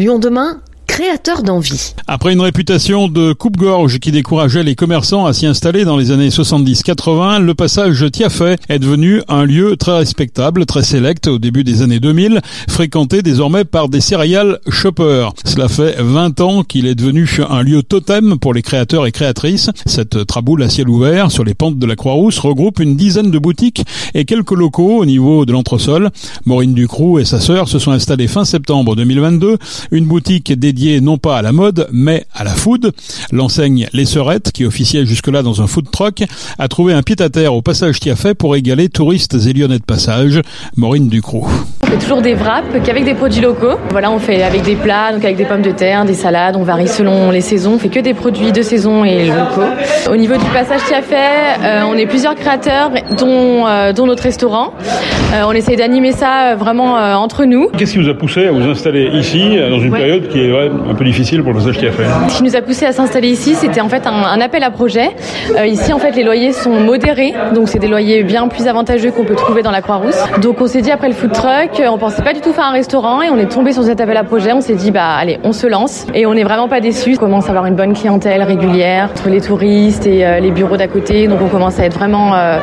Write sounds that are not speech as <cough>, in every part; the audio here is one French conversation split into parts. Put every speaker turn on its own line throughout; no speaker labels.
Lyon demain
Après une réputation de coupe-gorge qui décourageait les commerçants à s'y installer dans les années 70-80, le passage Tiafet est devenu un lieu très respectable, très sélect au début des années 2000, fréquenté désormais par des céréales shoppers. Cela fait 20 ans qu'il est devenu un lieu totem pour les créateurs et créatrices. Cette traboule à ciel ouvert sur les pentes de la Croix-Rousse regroupe une dizaine de boutiques et quelques locaux au niveau de l'entresol. Maureen Ducroux et sa sœur se sont installées fin septembre 2022. Une boutique dédiée non pas à la mode, mais à la food. L'enseigne Les Serettes, qui officiait jusque-là dans un food truck, a trouvé un pied-à-terre au passage fait pour égaler touristes et lyonnais de passage. Maureen Ducrot.
On fait toujours des wraps qu'avec des produits locaux. Voilà, on fait avec des plats, donc avec des pommes de terre, des salades, on varie selon les saisons. On fait que des produits de saison et locaux. Au niveau du passage Tiafet, euh, on est plusieurs créateurs, dont, euh, dont notre restaurant. Euh, on essaye d'animer ça vraiment entre nous.
Qu'est-ce qui vous a poussé à vous installer ici, dans une période qui est un peu difficile pour le Tiafet
Ce qui nous a poussé à s'installer ici, c'était en fait un, appel à projet. ici, en fait, les loyers sont modérés, donc c'est des loyers bien plus avantageux qu'on peut trouver dans la Croix-Rousse. Donc on s'est dit après le food truck, on pensait pas du tout faire un restaurant et on est tombé sur cet appel à projet. On s'est dit bah allez, on se lance et on n'est vraiment pas déçus. On commence à avoir une bonne clientèle régulière entre les touristes et euh, les bureaux d'à côté. Donc on commence à être vraiment euh,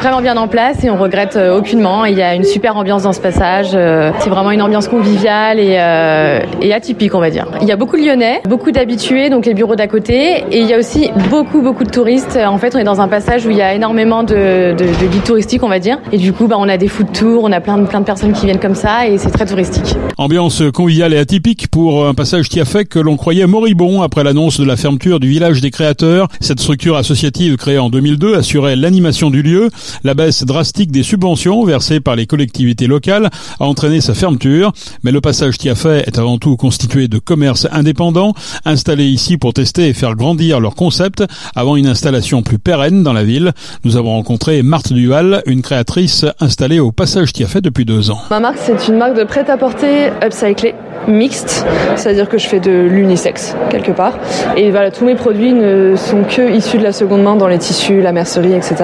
vraiment bien en place et on regrette euh, aucunement. Il y a une super ambiance dans ce passage. c'est vraiment une ambiance conviviale et atypique on va dire. Il y a beaucoup de Lyonnais, beaucoup d'habitués donc les bureaux d'à côté et il y a aussi beaucoup beaucoup de touristes. En fait on est dans un passage où il y a énormément de, de, de guides touristiques on va dire et du coup bah on a des food tours, on a plein plein de personnes qui viennent comme ça et c'est très touristique.
Ambiance conviviale et atypique pour un passage qui a fait que l'on croyait moribond après l'annonce de la fermeture du village des créateurs. Cette structure associative créée en 2002 assurait l'animation du lieu. La baisse drastique des subventions versées par les collectivités locales a entraîné sa fermeture. Mais le passage qui a fait est avant tout constitué de commerces indépendants installés ici pour tester et faire grandir leur concept avant une installation plus pérenne dans la ville. Nous avons rencontré Marthe Duval, une créatrice installée au passage qui depuis deux ans.
Ma marque, c'est une marque de prêt-à-porter upcyclé mixte, c'est-à-dire que je fais de l'unisex quelque part. Et voilà, tous mes produits ne sont que issus de la seconde main dans les tissus, la mercerie, etc.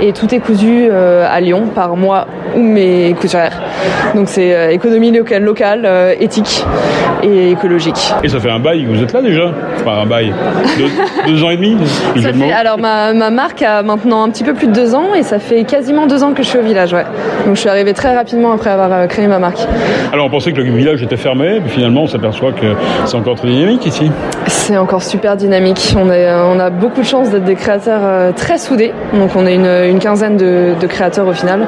Et tout est cousu euh, à Lyon par moi ou mes couturières. Donc c'est euh, économie locale, locale euh, éthique et écologique.
Et ça fait un bail, vous êtes là déjà? Enfin un bail, deux, ans et demi <laughs>
Alors ma, ma, marque a maintenant un petit peu plus de deux ans et ça fait quasiment deux ans que je suis au village. Ouais. Donc je suis arrivée très rapidement après avoir créé ma marque.
Alors on pensait que le village était fermé mais finalement on s'aperçoit que c'est encore très dynamique ici.
C'est encore super dynamique. On, est, on a beaucoup de chance d'être des créateurs euh, très soudés. Donc on est une, une quinzaine de, de, créateurs au final.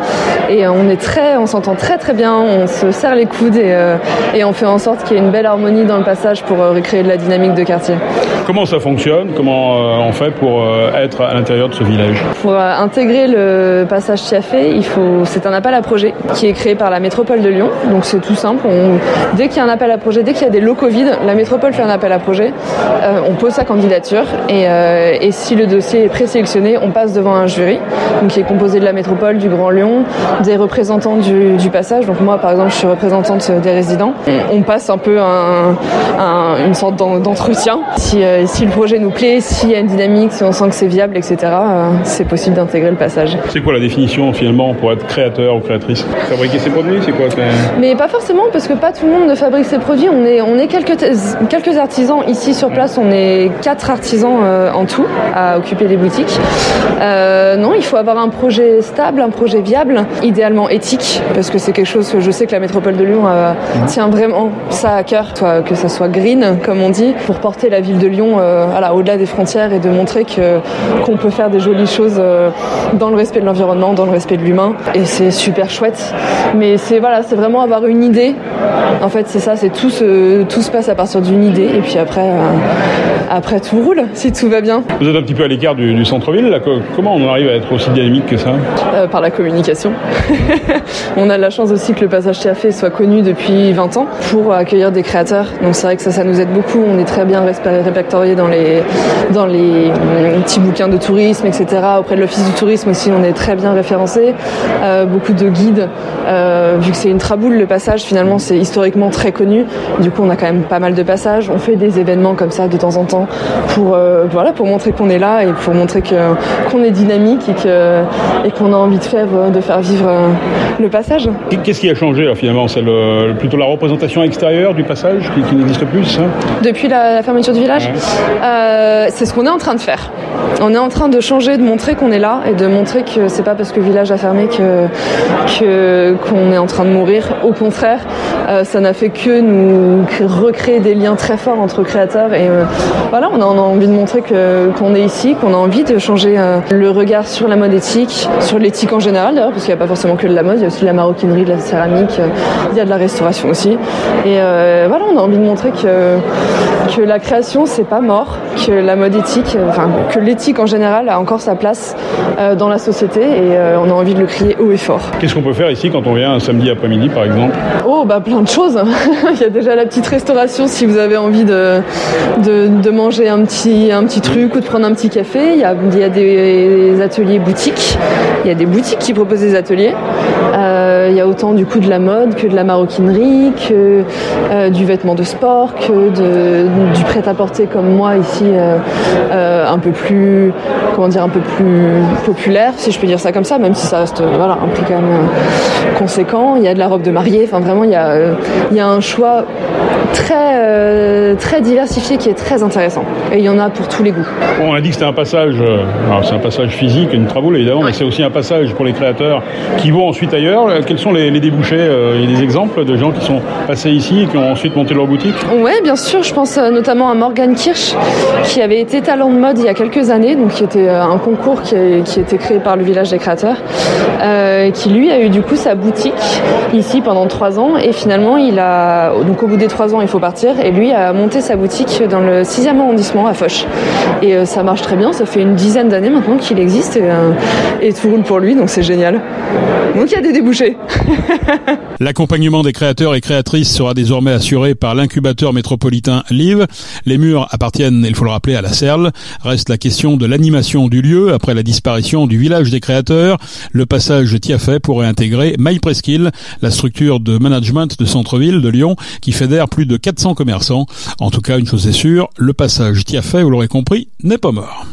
Et on est très, on s'entend très très bien, on se serre les coudes et, euh, et on fait en sorte qu'il y ait une belle harmonie dans le passage pour euh, recréer de la dynamique de quartier.
Comment ça fonctionne? Comment on fait pour être à l'intérieur de ce village?
Pour intégrer le passage Tiafé, c'est un appel à projet qui est créé par la métropole de Lyon. Donc c'est tout simple. Dès qu'il y a un appel à projet, dès qu'il y a des locaux vides, la métropole fait un appel à projet. Euh, on pose sa candidature et, euh, si le dossier est présélectionné, on passe devant un jury qui est composé de la métropole, du Grand Lyon, des représentants du, passage. Donc moi, par exemple, je suis représentante des résidents. On passe un peu un, un, une sorte d'entretien. Euh, si, le projet nous plaît, s'il y a une dynamique, si on sent que c'est viable, etc., euh, c'est possible d'intégrer le passage.
C'est quoi la définition finalement pour être créateur ou créatrice? Fabriquer ses produits, c'est quoi
Mais pas forcément, parce que pas tout le monde ne fabrique ses produits. On est, on est quelques, quelques artisans ici sur place. On est quatre artisans euh, en tout à occuper les boutiques. Euh, non, il faut avoir un projet stable, un projet viable, idéalement éthique, parce que c'est quelque chose que je sais que la métropole de Lyon euh, mhm. tient vraiment ça à cœur, que ça soit green, comme on dit, pour porter la ville de Lyon voilà, au-delà des frontières et de montrer que qu'on peut faire des jolies choses dans le respect de l'environnement, dans le respect de l'humain. Et c'est super chouette. Mais c'est voilà, c'est vraiment avoir une idée. En fait, c'est ça, c'est tout se, tout se passe à partir d'une idée et puis après, euh, après tout roule si tout va bien.
Vous êtes un petit peu à l'écart du, centre-ville, comment on arrive à être aussi dynamique que ça
euh, Par la communication. <laughs> on a la chance aussi que le passage TAF soit connu depuis 20 ans pour accueillir des créateurs. Donc c'est vrai que ça, ça nous aide beaucoup. On est très bien répertoriés dans les, dans les euh, petits bouquins de tourisme, etc. Auprès de l'Office du tourisme aussi, on est très bien référencé. Euh, beaucoup de guides, euh, vu que c'est une traboule, le passage, finalement, c'est historiquement très connu. Du coup, on a quand même pas mal de passages. On fait des événements comme ça de temps en temps pour, voilà, pour montrer qu'on est là et pour montrer que, qu'on est dynamique et, que, et qu'on a envie de faire, de faire vivre le passage.
Qu'est-ce qui a changé finalement? C'est plutôt la représentation extérieure du passage qui, n'existe plus
Depuis la, fermeture du village? Euh, C'est ce qu'on est en train de faire. On est en train de changer, de montrer qu'on est là et de montrer que c'est pas parce que le village a fermé que qu'on est en train de mourir. Au contraire, euh, ça n'a fait que nous recréer des liens très forts entre créateurs et euh, voilà, on a, envie de montrer qu'on est ici, qu'on a envie de changer le regard sur la mode éthique, sur l'éthique en général d'ailleurs, parce qu'il n'y a pas forcément que de la mode, il y a aussi la maroquinerie, de la céramique, il y a de la restauration aussi. Et voilà, on a envie de montrer que que la création c'est pas mort, que la mode éthique, enfin que l'éthique en général a encore sa place euh, dans la société et euh, on a envie de le crier haut et fort.
Qu'est-ce qu'on peut faire ici quand on vient un samedi après-midi par exemple?
Oh bah plein de choses. <laughs> Il y a déjà la petite restauration si vous avez envie de, de, manger un petit, un petit truc ou de prendre un petit café. Il y a, il y a des ateliers boutiques. Il y a des boutiques qui proposent des ateliers. Euh, il y a autant du coup de la mode que de la maroquinerie, que du vêtement de sport, que de, du prêt-à-porter comme moi ici, un peu plus, comment dire, un peu plus populaire, si je peux dire ça comme ça, même si ça reste voilà, un prix quand même euh, conséquent. Il y a de la robe de mariée, enfin vraiment il y a, euh, il y a un choix très, euh, très diversifié qui est très intéressant. Et il y en a pour tous les goûts.
on a dit que c'était un passage, c'est un passage physique, une traboule évidemment, mais c'est aussi un passage pour les créateurs qui vont ensuite ailleurs. Quels sont les, débouchés Il y a des exemples de gens qui sont passés ici et qui ont ensuite monté leur boutique
Oui, bien sûr. Je pense notamment à Morgan Kirsch, qui avait été talent de mode il y a quelques années, donc qui était un concours qui, a, qui été créé par le village des créateurs, euh, qui lui a eu du coup sa boutique ici pendant trois ans et finalement il a donc au bout des trois ans il faut partir et lui a monté sa boutique dans le 6e arrondissement à Foch et euh, ça marche très bien, ça fait une dizaine d'années maintenant qu'il existe et, euh, et tout roule pour lui donc c'est génial. Donc il y a des débouchés. <laughs>
L'accompagnement des créateurs et créatrices sera désormais assuré par l'incubateur métropolitain Live. Les murs appartiennent, il faut le rappeler, à la Serle. Reste la question de l'animation du lieu après la disparition du village des créateurs. Le passage Tiafet pourrait intégrer My la structure de management de centre-ville de Lyon qui fédère plus de 400 commerçants. En tout cas, une chose est sûre, le passage Tiafet, vous l'aurez compris, n'est pas mort.